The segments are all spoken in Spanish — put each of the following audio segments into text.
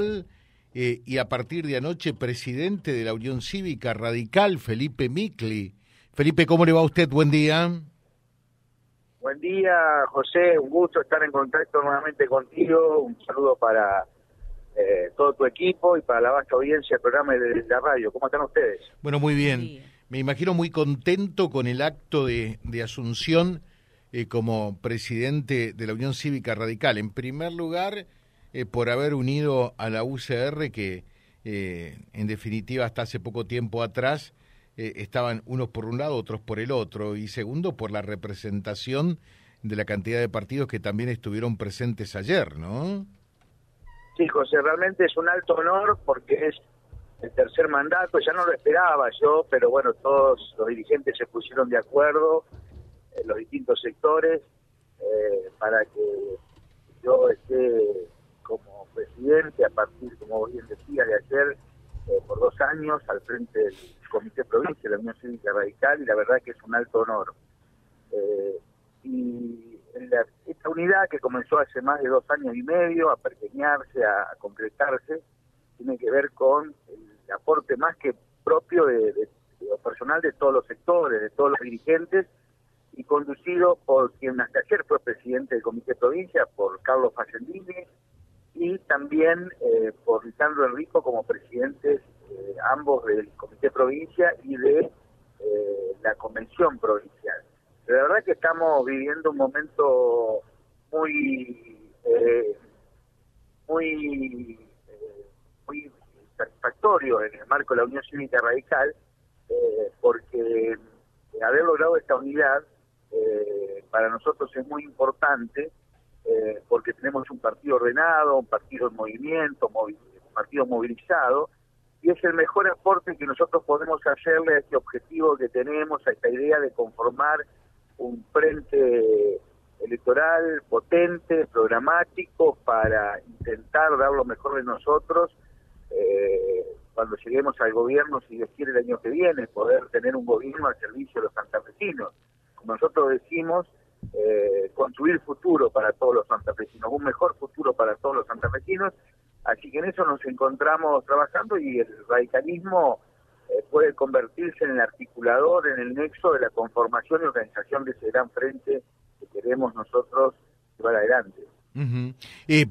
eh, y a partir de anoche presidente de la Unión Cívica Radical, Felipe Micli. Felipe, ¿cómo le va a usted? Buen día. Buen día, José. Un gusto estar en contacto nuevamente contigo. Un saludo para eh, todo tu equipo y para la vasta audiencia del programa de la radio. ¿Cómo están ustedes? Bueno, muy bien. Me imagino muy contento con el acto de, asunción eh, como presidente de la Unión Cívica Radical. En primer lugar, eh, por haber unido a la UCR que, eh, en definitiva, hasta hace poco tiempo atrás estaban unos por un lado, otros por el otro. Y segundo, por la representación de la cantidad de partidos que también estuvieron presentes ayer, ¿no? Sí, José, realmente es un alto honor porque es el tercer mandato, ya no lo esperaba yo, pero bueno, todos los dirigentes se pusieron de acuerdo en los distintos sectores eh, para que yo esté como presidente a partir, como bien decía, de ayer eh, por dos años al frente del Comité Provincia de la Unión Cívica Radical y la verdad que es un alto honor. Eh, y esta unidad que comenzó hace más de dos años y medio a pergeñarse, a concretarse, tiene que ver con el aporte más que propio de, personal de todos los sectores, de todos los dirigentes, y conducido por quien hasta ayer fue presidente del Comité de Provincia, por Carlos Facendini, y también eh, por Lisandro Enrico como presidentes eh, ambos del Comité Provincia y de eh, la Convención Provincial. De verdad que estamos viviendo un momento muy, muy muy satisfactorio en el marco de la Unión Cívica Radical, eh, porque haber logrado esta unidad eh, para nosotros es muy importante, eh, porque tenemos un partido ordenado, un partido en movimiento, un partido movilizado, y es el mejor aporte que nosotros podemos hacerle a este objetivo que tenemos, a esta idea de conformar un frente electoral potente, programático, para intentar dar lo mejor de nosotros eh, cuando lleguemos al gobierno, si Dios quiere el año que viene, poder tener un gobierno al servicio de los santafesinos. Como nosotros decimos, eh, construir futuro para todos los santafesinos, un mejor futuro para todos los santafesinos. Así que en eso nos encontramos trabajando y el radicalismo eh, puede convertirse en el articulador, en el nexo de la conformación y organización de ese gran frente que queremos nosotros llevar adelante.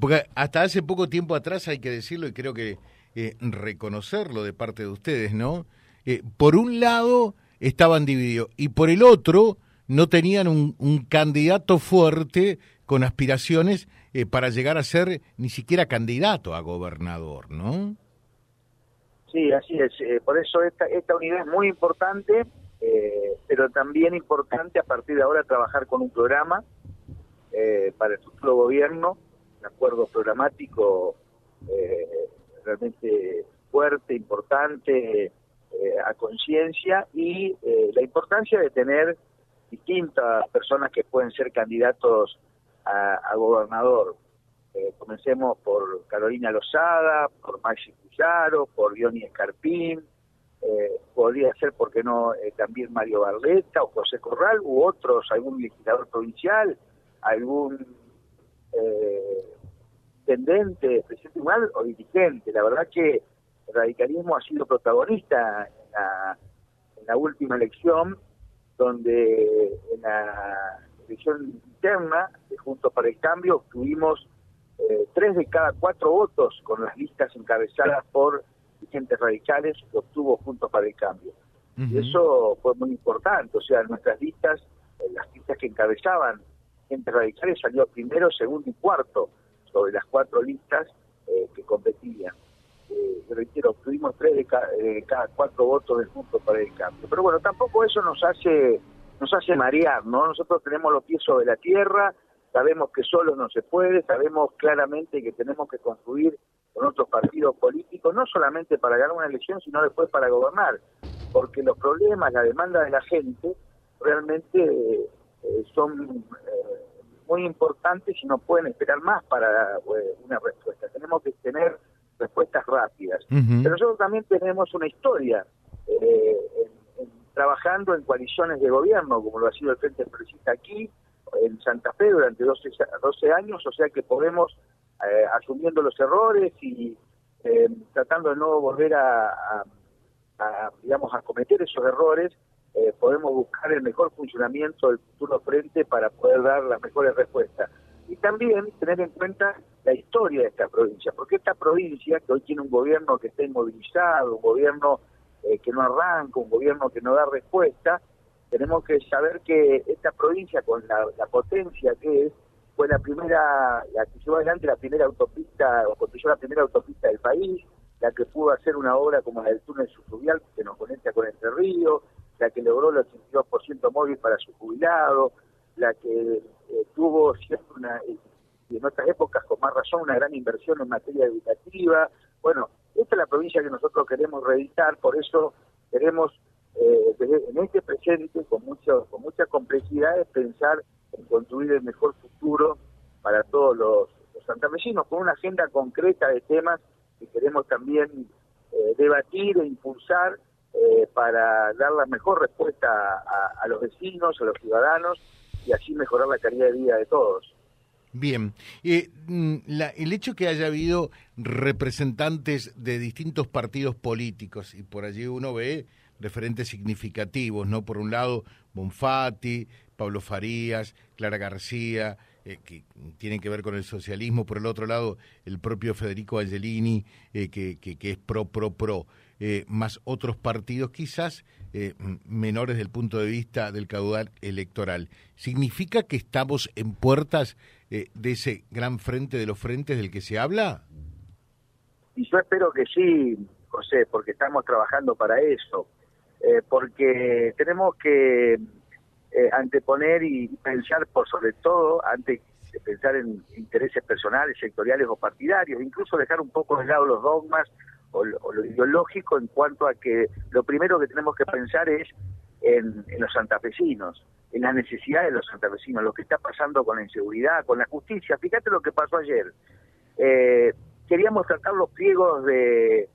porque hasta hace poco tiempo atrás, hay que decirlo, y creo que eh, reconocerlo de parte de ustedes, ¿no? Eh, por un lado estaban divididos y por el otro no tenían un, candidato fuerte con aspiraciones eh, para llegar a ser ni siquiera candidato a gobernador, ¿no? Sí, así es. por eso esta, esta unidad es muy importante, pero también importante a partir de ahora trabajar con un programa para el futuro gobierno, un acuerdo programático realmente fuerte, importante, eh, a conciencia y eh, la importancia de tener distintas personas que pueden ser candidatos a, gobernador. Eh, comencemos por Carolina Lozada, por Maxi Cuyaro, por Diony Escarpín, podría ser, ¿por qué no?, también Mario Barletta o José Corral u otros, algún legislador provincial, algún intendente, presidente igual o dirigente. La verdad que el radicalismo ha sido protagonista en la, última elección, donde en la elección interna de Juntos para el Cambio obtuvimos eh, tres de cada cuatro votos con las listas encabezadas por dirigentes radicales que obtuvo Juntos para el Cambio. Y eso fue muy importante, o sea, nuestras listas, eh, las listas que encabezaban gente radicales salió primero, segundo y cuarto sobre las cuatro listas eh, que competían. Eh, reitero, obtuvimos tres de, cada cuatro votos del punto para el cambio. Pero bueno, tampoco eso nos hace nos hace marear, ¿no? Nosotros tenemos los pies sobre la tierra, sabemos que solo no se puede, sabemos claramente que tenemos que construir con otros partidos políticos, no solamente para ganar una elección, sino después para gobernar, porque los problemas, la demanda de la gente, realmente eh, son eh, muy importantes y no pueden esperar más para eh, una respuesta. Tenemos que tener respuestas rápidas. Pero nosotros también tenemos una historia eh, trabajando en coaliciones de gobierno, como lo ha sido el Frente Progresista aquí, en Santa Fe durante 12, 12 años, o sea que podemos, eh, asumiendo los errores y, tratando de no volver a, digamos, a cometer esos errores, eh, podemos buscar el mejor funcionamiento del futuro frente para poder dar las mejores respuestas. Y también tener en cuenta la historia de esta provincia, porque esta provincia, que hoy tiene un gobierno que está inmovilizado, un gobierno eh, que no arranca, un gobierno que no da respuesta, tenemos que saber que esta provincia, con la, potencia que es, fue la primera, la que llevó adelante la primera autopista, o construyó la primera autopista del país, la que pudo hacer una obra como la del túnel subfluvial que nos conecta con Entre Ríos, la que logró el 82% móvil para su jubilado, la que eh, tuvo siempre una, y en otras épocas con más razón, una gran inversión en materia educativa. Bueno, esta es la provincia que nosotros queremos reeditar, por eso queremos eh, en este presente, con, mucho, con muchas complejidades, pensar en construir el mejor futuro para todos los, los santafesinos, con una agenda concreta de temas que queremos también eh, debatir e impulsar eh, para dar la mejor respuesta a, los vecinos, a los ciudadanos y así mejorar la calidad de vida de todos. Bien, eh, mm, el hecho que haya habido representantes de distintos partidos políticos y por allí uno ve referentes significativos, ¿no? Por un lado, Bonfatti, Pablo Farías, Clara García, eh, que tienen que ver con el socialismo, por el otro lado, el propio Federico Angelini, eh, que, que, es pro, pro, pro, eh, más otros partidos quizás menores del punto de vista del caudal electoral. ¿Significa que estamos en puertas de ese gran frente de los frentes del que se habla? Y yo espero que sí, José, porque estamos trabajando para eso. Eh, porque tenemos que eh, anteponer y pensar por sobre todo, antes de pensar en intereses personales, sectoriales o partidarios, incluso dejar un poco de lado los dogmas o lo, ideológico en cuanto a que lo primero que tenemos que pensar es en, los santafesinos, en las necesidades de los santafesinos, lo que está pasando con la inseguridad, con la justicia. Fíjate lo que pasó ayer. Eh, queríamos tratar los pliegos de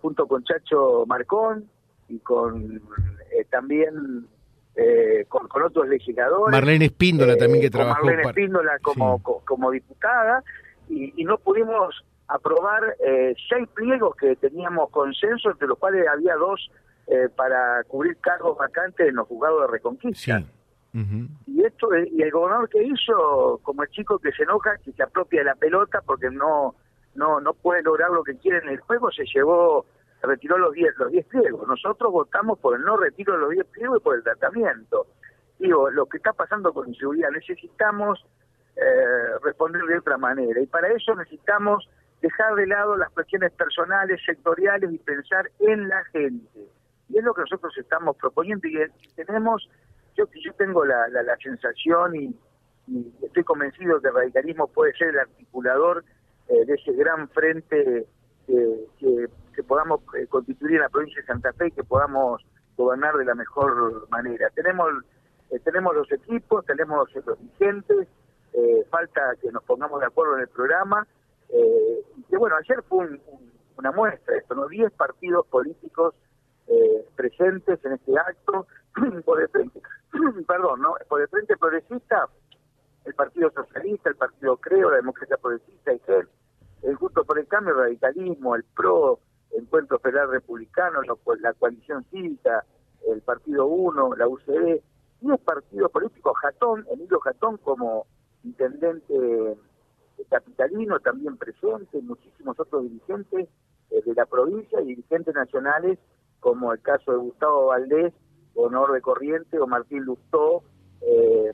junto con Chacho Marcón, y con eh, también eh, con, otros legisladores. Marlene Espíndola también que eh, trabajó. Marlene Espíndola como, como diputada y, no pudimos aprobar seis pliegos que teníamos consenso, entre los cuales había dos para cubrir cargos vacantes en los juzgados de Reconquista. Y esto y el gobernador que hizo, como el chico que se enoja, que se apropia de la pelota porque no no no puede lograr lo que quiere en el juego, se llevó retiró los 10 los diez pliegos. Nosotros votamos por el no retiro de los 10 pliegos y por el tratamiento. Digo, lo que está pasando con inseguridad, necesitamos eh, responder de otra manera y para eso necesitamos dejar de lado las cuestiones personales, sectoriales y pensar en la gente. Y es lo que nosotros estamos proponiendo y tenemos, yo, yo tengo la, la, sensación y, estoy convencido que el radicalismo puede ser el articulador eh, de ese gran frente que podamos eh, constituir en la provincia de Santa Fe y que podamos gobernar de la mejor manera. Tenemos eh, tenemos los equipos, tenemos los dirigentes, falta que nos pongamos de acuerdo en el programa. Y que bueno, ayer fue una muestra esto, ¿no? 10 partidos políticos presentes en este acto por el frente, perdón, ¿no? Por el frente progresista, el Partido Socialista, el Partido Creo, la Democracia Progresista, el, el Justo por el Cambio, el Radicalismo, el PRO, Encuentro Federal Republicano, la coalición cívica, el Partido Uno, la UCD, y el partido político Jatón, Emilio Jatón como intendente capitalino también presente, muchísimos otros dirigentes eh, de la provincia y dirigentes nacionales como el caso de Gustavo Valdés, Honor de Corriente o Martín Lustó, eh,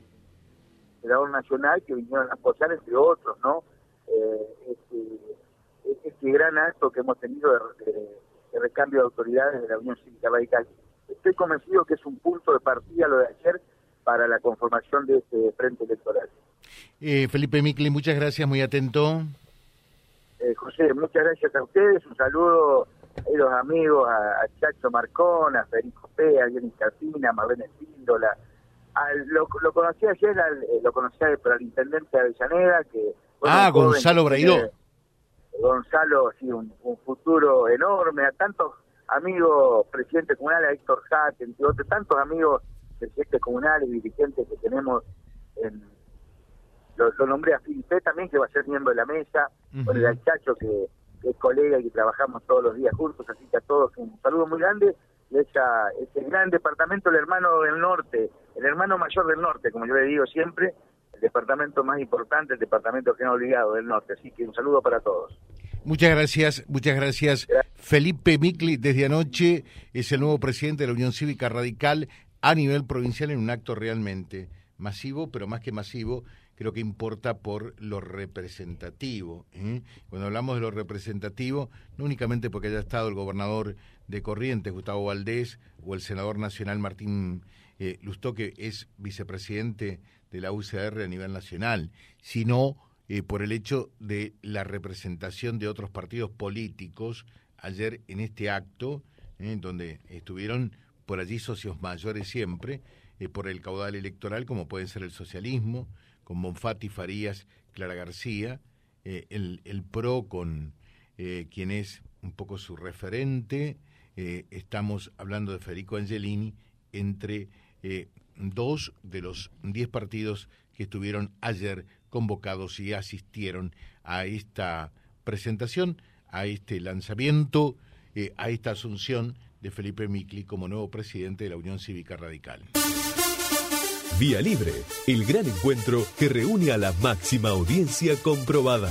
senador nacional, que vinieron a apoyar entre otros, ¿no? Eh, este, este gran acto que hemos tenido de, recambio de autoridades de la Unión Cívica Radical. Estoy convencido que es un punto de partida lo de ayer para la conformación de este frente electoral. Eh, Felipe Micli, muchas gracias, muy atento. Eh, José, muchas gracias a ustedes, un saludo a los amigos, a, Chacho Marcón, a Federico Pea, a Jenny Carpina, a Marlene Espíndola. lo, lo conocí ayer, al, eh, lo conocí por el intendente de Avellaneda, que... ah, Gonzalo Braidó. Gonzalo, sí, un, futuro enorme, a tantos amigos presidentes comunales, a Héctor Hack, entre otros, tantos amigos presidentes comunales, dirigentes que tenemos en, lo, nombré a Felipe también, que va a ser miembro de la mesa, con el Chacho, que, es colega y que trabajamos todos los días juntos, así que a todos un saludo muy grande. Y esa, ese gran departamento, el hermano del norte, el hermano mayor del norte, como yo le digo siempre, el departamento más importante, el departamento que no olvidado del norte. Así que un saludo para todos. Muchas gracias, muchas gracias. Felipe Micli, desde anoche, es el nuevo presidente de la Unión Cívica Radical a nivel provincial en un acto realmente masivo, pero más que masivo, creo que importa por lo representativo. ¿eh? Cuando hablamos de lo representativo, no únicamente porque haya estado el gobernador de Corrientes, Gustavo Valdés, o el senador nacional Martín eh, Lustó, que es vicepresidente de la UCR a nivel nacional, sino eh, por el hecho de la representación de otros partidos políticos ayer en este acto, en donde estuvieron por allí socios mayores siempre, por el caudal electoral, como puede ser el socialismo, con Bonfatti, Farías, Clara García, eh, el, el, PRO con eh, quien es un poco su referente, eh, estamos hablando de Federico Angelini, entre dos de los diez partidos que estuvieron ayer convocados y asistieron a esta presentación, a este lanzamiento, a esta asunción de Felipe Micli como nuevo presidente de la Unión Cívica Radical. Vía Libre, el gran encuentro que reúne a la máxima audiencia comprobada.